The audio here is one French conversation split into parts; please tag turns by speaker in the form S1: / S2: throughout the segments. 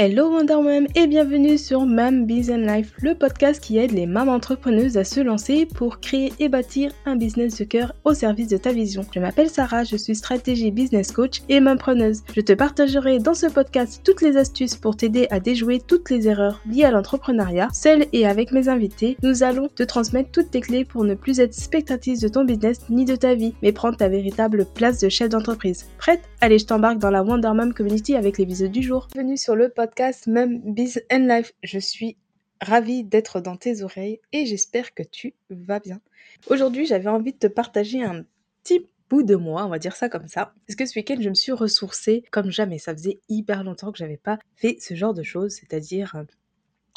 S1: Hello Wonder Mom et bienvenue sur Mam Business Life, le podcast qui aide les mamans entrepreneuses à se lancer pour créer et bâtir un business de cœur au service de ta vision. Je m'appelle Sarah, je suis stratégie business coach et mampreneuse. Je te partagerai dans ce podcast toutes les astuces pour t'aider à déjouer toutes les erreurs liées à l'entrepreneuriat. Seule et avec mes invités, nous allons te transmettre toutes tes clés pour ne plus être spectatrice de ton business ni de ta vie, mais prendre ta véritable place de chef d'entreprise. Prête? Allez, je t'embarque dans la Wonder Mom Community avec l'épisode du jour. Bienvenue sur le podcast podcast Même Biz and Life. Je suis ravie d'être dans tes oreilles et j'espère que tu vas bien. Aujourd'hui, j'avais envie de te partager un petit bout de moi, on va dire ça comme ça. Parce que ce week-end, je me suis ressourcée comme jamais. Ça faisait hyper longtemps que j'avais pas fait ce genre de choses, c'est-à-dire euh,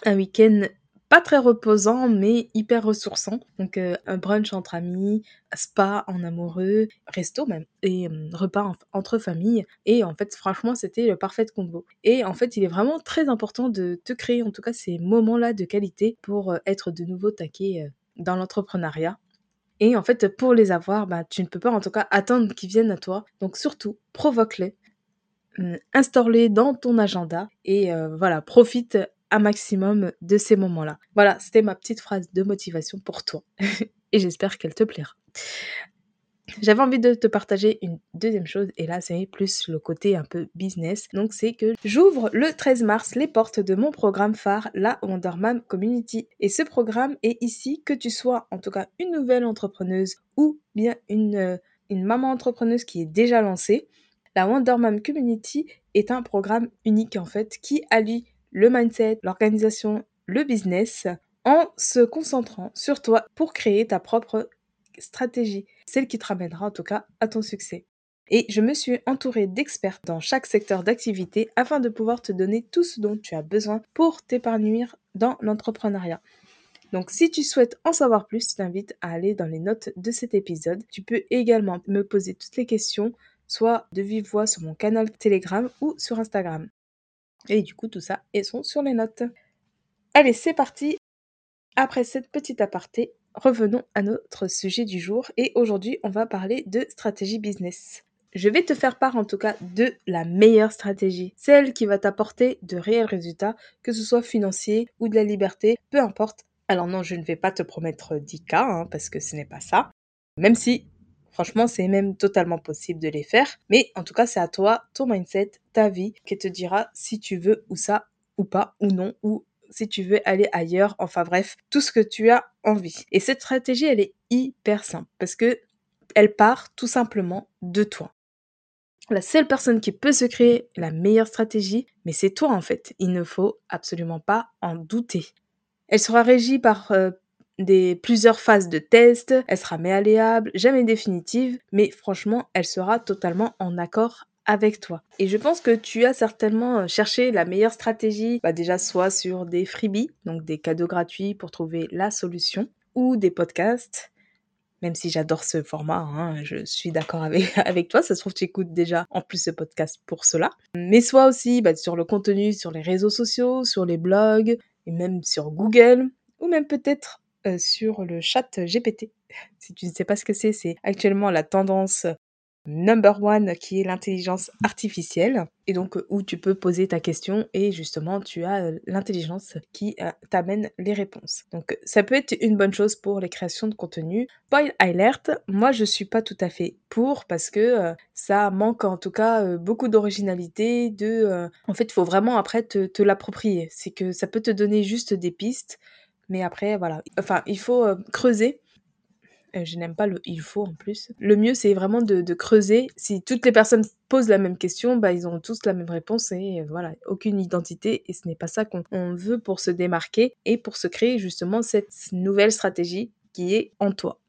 S1: un week-end pas très reposant, mais hyper ressourçant. Donc euh, un brunch entre amis, spa en amoureux, resto même, et euh, repas entre familles. Et en fait, franchement, c'était le parfait combo. Et en fait, il est vraiment très important de te créer, en tout cas, ces moments-là de qualité pour euh, être de nouveau taqué dans l'entrepreneuriat. Et en fait, pour les avoir, bah, tu ne peux pas en tout cas attendre qu'ils viennent à toi. Donc surtout, provoque-les, hum, instaure-les dans ton agenda et voilà, profite maximum de ces moments-là. Voilà, c'était ma petite phrase de motivation pour toi. et j'espère qu'elle te plaira. J'avais envie de te partager une deuxième chose, et là c'est plus le côté un peu business. Donc c'est que j'ouvre le 13 mars les portes de mon programme phare, la Wonderman Community. Et ce programme est ici, que tu sois en tout cas une nouvelle entrepreneuse ou bien une, euh, maman entrepreneuse qui est déjà lancée. La Wonderman Community est un programme unique en fait qui allie le mindset, l'organisation, le business, en se concentrant sur toi pour créer ta propre stratégie, celle qui te ramènera en tout cas à ton succès. Et je me suis entourée d'experts dans chaque secteur d'activité afin de pouvoir te donner tout ce dont tu as besoin pour t'épanouir dans l'entrepreneuriat. Donc si tu souhaites en savoir plus, je t'invite à aller dans les notes de cet épisode. Tu peux également me poser toutes les questions, soit de vive voix sur mon canal Telegram ou sur Instagram. Et du coup, tout ça, elles sont sur les notes. Allez, c'est parti. Après cette petite aparté, revenons à notre sujet du jour. Et aujourd'hui, on va parler de stratégie business. Je vais te faire part en tout cas de la meilleure stratégie, celle qui va t'apporter de réels résultats, que ce soit financier ou de la liberté, peu importe. Alors non, je ne vais pas te promettre 10 cas, hein, parce que ce n'est pas ça. Même si Franchement, c'est même totalement possible de les faire. Mais en tout cas, c'est à toi, ton mindset, ta vie, qui te dira si tu veux ou ça ou pas ou non ou si tu veux aller ailleurs. Enfin bref, tout ce que tu as envie. Et cette stratégie, elle est hyper simple parce que elle part tout simplement de toi. La seule personne qui peut se créer la meilleure stratégie, mais c'est toi en fait. Il ne faut absolument pas en douter. Elle sera régie par euh, des plusieurs phases de test, elle sera méaléable, jamais définitive, mais franchement, elle sera totalement en accord avec toi. Et je pense que tu as certainement euh, cherché la meilleure stratégie, bah déjà soit sur des freebies, donc des cadeaux gratuits pour trouver la solution, ou des podcasts. Même si j'adore ce format, hein, je suis d'accord avec, avec toi, ça se trouve tu écoutes déjà en plus ce podcast pour cela. Mais soit aussi bah, sur le contenu sur les réseaux sociaux, sur les blogs, et même sur Google, ou même peut-être euh, sur le chat GPT. Si tu ne sais pas ce que c'est, c'est actuellement la tendance number one qui est l'intelligence artificielle et donc où tu peux poser ta question et justement tu as euh, l'intelligence qui euh, t'amène les réponses. Donc ça peut être une bonne chose pour les créations de contenu. Spoil alert, moi je suis pas tout à fait pour parce que ça manque en tout cas beaucoup d'originalité, de en fait il faut vraiment après te l'approprier. C'est que ça peut te donner juste des pistes mais après, voilà. Enfin, il faut euh, creuser. Euh, je n'aime pas le il faut en plus. Le mieux, c'est vraiment de, creuser. Si toutes les personnes posent la même question, bah, ils ont tous la même réponse et voilà, aucune identité. Et ce n'est pas ça qu'on veut pour se démarquer et pour se créer justement cette nouvelle stratégie qui est en toi.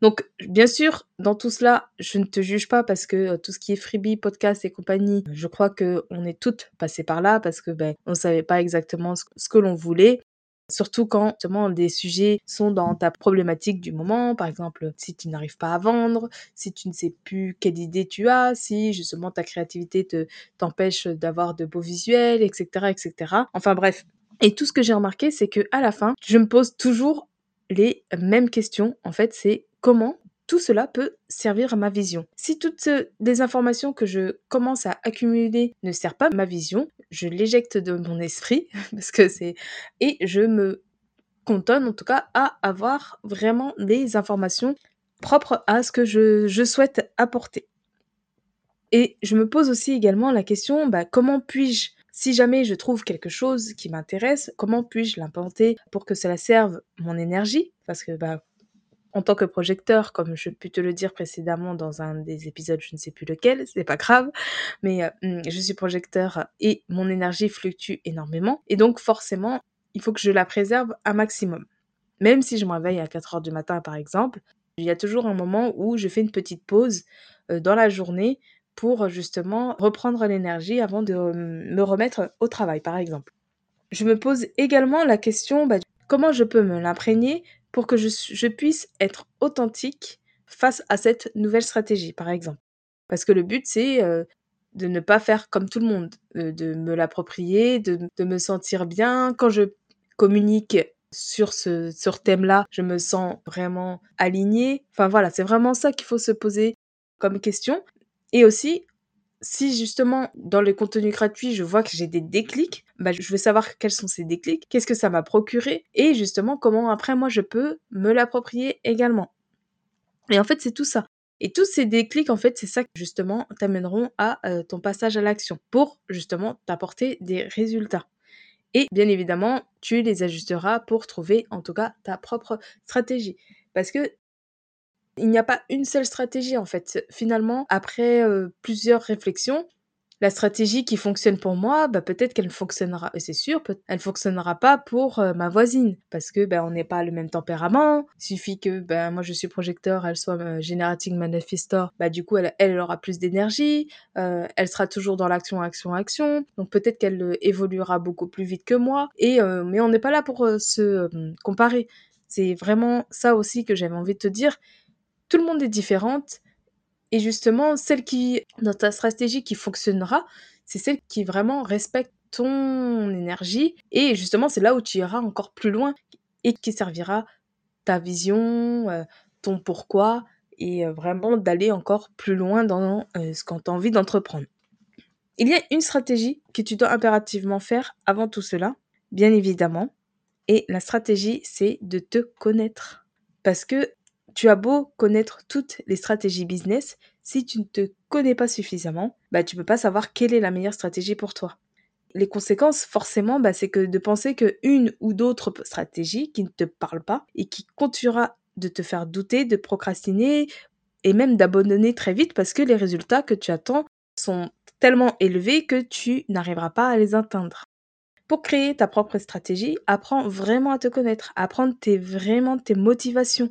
S1: Donc, bien sûr, dans tout cela, je ne te juge pas parce que euh, tout ce qui est freebie, podcast et compagnie, je crois que on est toutes passées par là parce que ben on savait pas exactement ce que l'on voulait. Surtout quand justement des sujets sont dans ta problématique du moment, par exemple si tu n'arrives pas à vendre, si tu ne sais plus quelle idée tu as, si justement ta créativité te t'empêche d'avoir de beaux visuels, etc., etc. Enfin bref. Et tout ce que j'ai remarqué, c'est que à la fin, je me pose toujours les mêmes questions. En fait, c'est comment tout cela peut servir à ma vision. Si toutes les informations que je commence à accumuler ne servent pas à ma vision, je l'éjecte de mon esprit parce que c'est et je me contonne en tout cas à avoir vraiment des informations propres à ce que je, souhaite apporter. Et je me pose aussi également la question, bah, comment puis-je, si jamais je trouve quelque chose qui m'intéresse, comment puis-je l'implanter pour que cela serve mon énergie? Parce que bah, en tant que projecteur, comme je pu te le dire précédemment dans un des épisodes, je ne sais plus lequel, c'est pas grave, mais euh, hmm, je suis projecteur et mon énergie fluctue énormément. Et donc forcément, il faut que je la préserve un maximum. Même si je me réveille à 4 heures du matin, par exemple, il y a toujours un moment où je fais une petite pause euh, dans la journée pour justement reprendre l'énergie avant de euh, me remettre au travail, par exemple. Je me pose également la question bah, comment je peux me l'imprégner pour que je, puisse être authentique face à cette nouvelle stratégie, par exemple. Parce que le but, c'est euh, de ne pas faire comme tout le monde, de me l'approprier, de, me sentir bien. Quand je communique sur ce sur thème-là, je me sens vraiment alignée. Enfin voilà, c'est vraiment ça qu'il faut se poser comme question. Et aussi, si justement dans les contenus gratuits, je vois que j'ai des déclics, bah, je veux savoir quels sont ces déclics, qu'est-ce que ça m'a procuré et justement comment après moi je peux me l'approprier également. Et en fait, c'est tout ça. Et tous ces déclics, en fait, c'est ça qui justement t'amèneront à euh, ton passage à l'action pour justement t'apporter des résultats. Et bien évidemment, tu les ajusteras pour trouver en tout cas ta propre stratégie. Parce que il n'y a pas une seule stratégie en fait. Finalement, après euh, plusieurs réflexions, la stratégie qui fonctionne pour moi, bah, peut-être qu'elle fonctionnera, c'est sûr, elle fonctionnera pas pour euh, ma voisine parce que ben on n'est pas le même tempérament. Il suffit que ben moi je suis projecteur, elle soit euh, generating manifestor, bah du coup elle, elle aura plus d'énergie, elle sera toujours dans l'action, action, action. Donc peut-être qu'elle évoluera beaucoup plus vite que moi. Et mais on n'est pas là pour se comparer. C'est vraiment ça aussi que j'avais envie de te dire tout le monde est différente. Et justement, celle qui, dans ta stratégie qui fonctionnera, c'est celle qui vraiment respecte ton énergie. Et justement, c'est là où tu iras encore plus loin et qui servira ta vision, euh, ton pourquoi, et euh, vraiment d'aller encore plus loin dans euh, ce qu'on t'a envie d'entreprendre. Il y a une stratégie que tu dois impérativement faire avant tout cela, bien évidemment. Et la stratégie, c'est de te connaître. Parce que tu as beau connaître toutes les stratégies business, si tu ne te connais pas suffisamment, bah, tu peux pas savoir quelle est la meilleure stratégie pour toi. Les conséquences, forcément, bah, c'est que de penser qu'une ou d'autres stratégies qui ne te parlent pas et qui continuera de te faire douter, de procrastiner et même d'abandonner très vite parce que les résultats que tu attends sont tellement élevés que tu n'arriveras pas à les atteindre. Pour créer ta propre stratégie, apprends vraiment à te connaître, apprends vraiment tes motivations,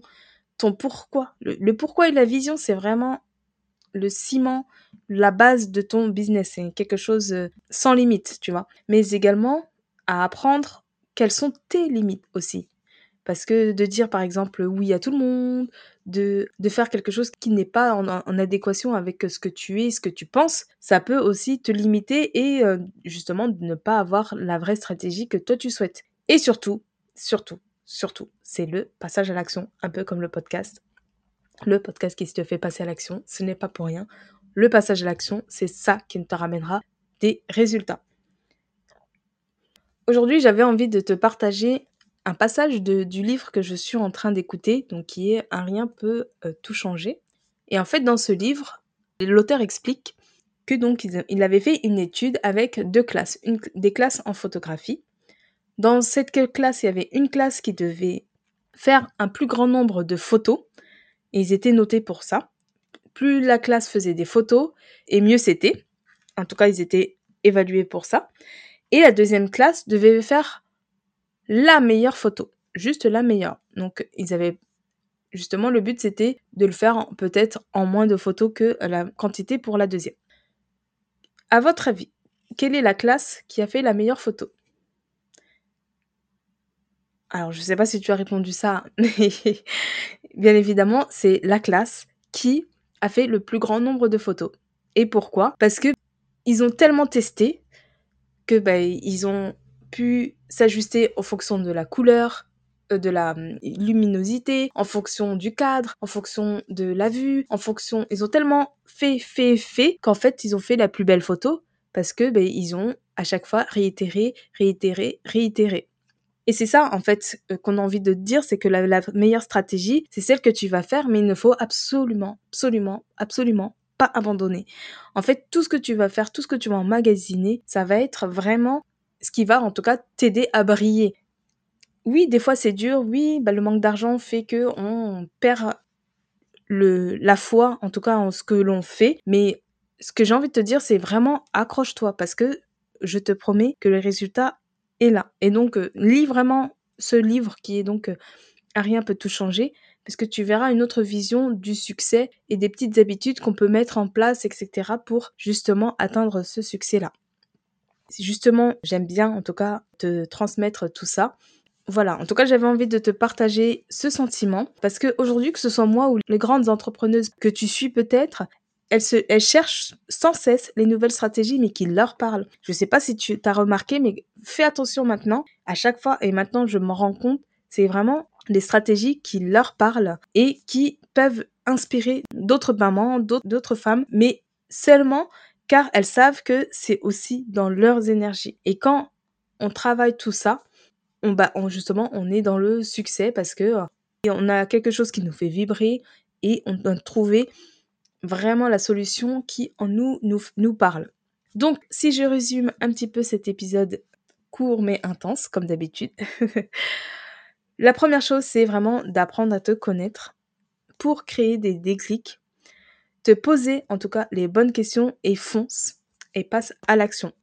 S1: ton pourquoi. Le, pourquoi et la vision, c'est vraiment le ciment, la base de ton business. C'est quelque chose euh, sans limite, tu vois. Mais également à apprendre quelles sont tes limites aussi. Parce que de dire par exemple oui à tout le monde, de, de faire quelque chose qui n'est pas en, adéquation avec ce que tu es, ce que tu penses, ça peut aussi te limiter et euh, justement ne pas avoir la vraie stratégie que toi tu souhaites. Et surtout, surtout, surtout, c'est le passage à l'action, un peu comme le podcast. Le podcast qui te fait passer à l'action, ce n'est pas pour rien. Le passage à l'action, c'est ça qui te ramènera des résultats. Aujourd'hui, j'avais envie de te partager un passage du livre que je suis en train d'écouter, donc qui est Un rien peut euh, tout changer. Et en fait, dans ce livre, l'auteur explique que donc il avait fait une étude avec deux classes, des classes en photographie dans cette classe, il y avait une classe qui devait faire un plus grand nombre de photos. Ils étaient notés pour ça. Plus la classe faisait des photos, et mieux c'était. En tout cas, ils étaient évalués pour ça. Et la deuxième classe devait faire la meilleure photo. Juste la meilleure. Donc, ils avaient justement le but c'était de le faire peut-être en moins de photos que la quantité pour la deuxième. À votre avis, quelle est la classe qui a fait la meilleure photo? Alors, je ne sais pas si tu as répondu ça, mais bien évidemment, c'est la classe qui a fait le plus grand nombre de photos. Et pourquoi? Parce que ils ont tellement testé que bah, ils ont pu s'ajuster en fonction de la couleur, euh, de la hum, luminosité, en fonction du cadre, en fonction de la vue, en fonction... Ils ont tellement fait, fait, fait qu'en fait, ils ont fait la plus belle photo parce que ben, ils ont à chaque fois réitéré, réitéré, réitéré. Et c'est ça, en fait, euh, qu'on a envie de dire, c'est que la, meilleure stratégie, c'est celle que tu vas faire, mais il ne faut absolument, absolument, absolument pas abandonner. En fait, tout ce que tu vas faire, tout ce que tu vas emmagasiner, ça va être vraiment ce qui va, en tout cas, t'aider à briller. Oui, des fois c'est dur, oui, bah, le manque d'argent fait que on perd la foi, en tout cas en ce que l'on fait, mais ce que j'ai envie de te dire, c'est vraiment accroche-toi parce que je te promets que le résultat est là. Et donc, euh, lis vraiment ce livre qui est donc euh, À rien peut tout changer, parce que tu verras une autre vision du succès et des petites habitudes qu'on peut mettre en place, etc., pour justement atteindre ce succès-là. Justement, j'aime bien en tout cas te transmettre tout ça. Voilà, en tout cas, j'avais envie de te partager ce sentiment parce que aujourd'hui, que ce soit moi ou les grandes entrepreneuses que tu suis peut-être, elles, se, cherchent sans cesse les nouvelles stratégies, mais qui leur parlent. Je ne sais pas si tu as remarqué, mais fais attention maintenant. À chaque fois, et maintenant je m'en rends compte, c'est vraiment des stratégies qui leur parlent et qui peuvent inspirer d'autres mamans, d'autres femmes, mais seulement car elles savent que c'est aussi dans leurs énergies. Et quand on travaille tout ça, on, bah, justement, on est dans le succès parce que on a quelque chose qui nous fait vibrer et on doit trouver vraiment la solution qui en nous, nous, nous parle. Donc, si je résume un petit peu cet épisode court mais intense, comme d'habitude, la première chose, c'est vraiment d'apprendre à te connaître pour créer des déclics, te poser en tout cas les bonnes questions et fonce et passe à l'action.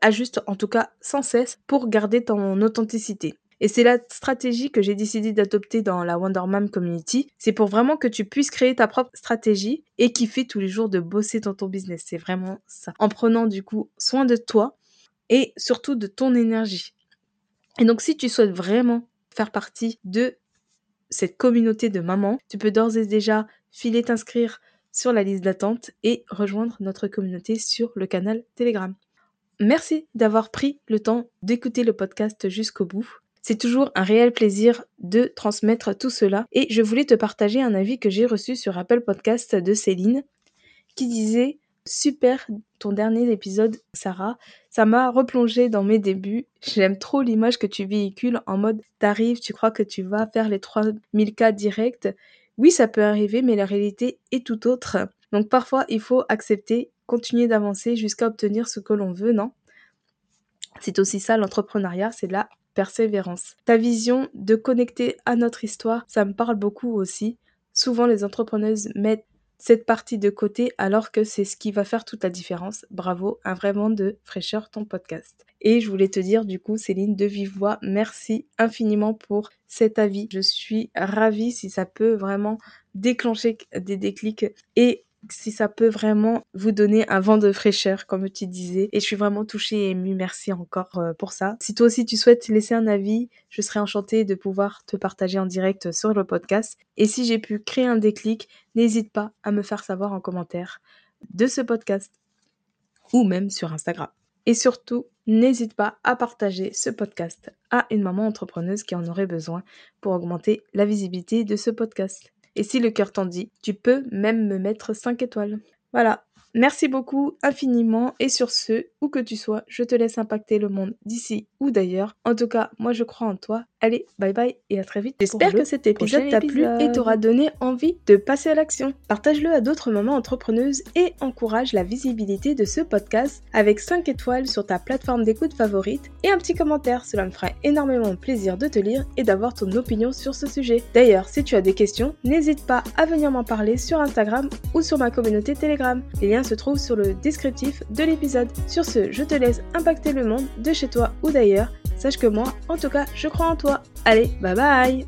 S1: Ajuste en tout cas sans cesse pour garder ton authenticité. Et c'est la stratégie que j'ai décidé d'adopter dans la Wonder Mom Community. C'est pour vraiment que tu puisses créer ta propre stratégie et kiffer tous les jours de bosser dans ton business. C'est vraiment ça. En prenant du coup soin de toi et surtout de ton énergie. Et donc si tu souhaites vraiment faire partie de cette communauté de mamans, tu peux d'ores et déjà filer t'inscrire sur la liste d'attente et rejoindre notre communauté sur le canal Telegram. Merci d'avoir pris le temps d'écouter le podcast jusqu'au bout. C'est toujours un réel plaisir de transmettre tout cela et je voulais te partager un avis que j'ai reçu sur Apple Podcast de Céline qui disait Super ton dernier épisode, Sarah. Ça m'a replongé dans mes débuts. J'aime trop l'image que tu véhicules en mode t'arrives, tu crois que tu vas faire les 3000 cas directs. Oui, ça peut arriver, mais la réalité est tout autre. Donc parfois, il faut accepter, continuer d'avancer jusqu'à obtenir ce que l'on veut, non? C'est aussi ça l'entrepreneuriat, c'est la persévérance. Ta vision de connecter à notre histoire, ça me parle beaucoup aussi. Souvent, les entrepreneuses mettent cette partie de côté alors que c'est ce qui va faire toute la différence. Bravo, un vraiment de fraîcheur ton podcast. Et je voulais te dire du coup Céline de vive voix, merci infiniment pour cet avis. Je suis ravie si ça peut vraiment déclencher des déclics et si ça peut vraiment vous donner un vent de fraîcheur, comme tu disais. Et je suis vraiment touchée et émue. Merci encore euh, pour ça. Si toi aussi tu souhaites laisser un avis, je serais enchantée de pouvoir te partager en direct sur le podcast. Et si j'ai pu créer un déclic, n'hésite pas à me faire savoir en commentaire de ce podcast ou même sur Instagram. Et surtout, n'hésite pas à partager ce podcast à une maman entrepreneuse qui en aurait besoin pour augmenter la visibilité de ce podcast. Et si le cœur t'en dit, tu peux même me mettre 5 étoiles. Voilà. Merci beaucoup infiniment et sur ce, où que tu sois, je te laisse impacter le monde d'ici ou d'ailleurs. En tout cas, moi je crois en toi. Allez, bye bye et à très vite. J'espère que cet épisode t'a plu et t'aura donné envie de passer à l'action. Partage-le à d'autres mamans entrepreneuses et encourage la visibilité de ce podcast avec 5 étoiles sur ta plateforme d'écoute favorite et un petit commentaire. Cela me fera énormément plaisir de te lire et d'avoir ton opinion sur ce sujet. D'ailleurs, si tu as des questions, n'hésite pas à venir m'en parler sur Instagram ou sur ma communauté Telegram. Les liens se trouvent sur le descriptif de l'épisode. Sur ce, je te laisse impacter le monde de chez toi ou d'ailleurs. Sache que moi, en tout cas, je crois en toi. Allez, bye bye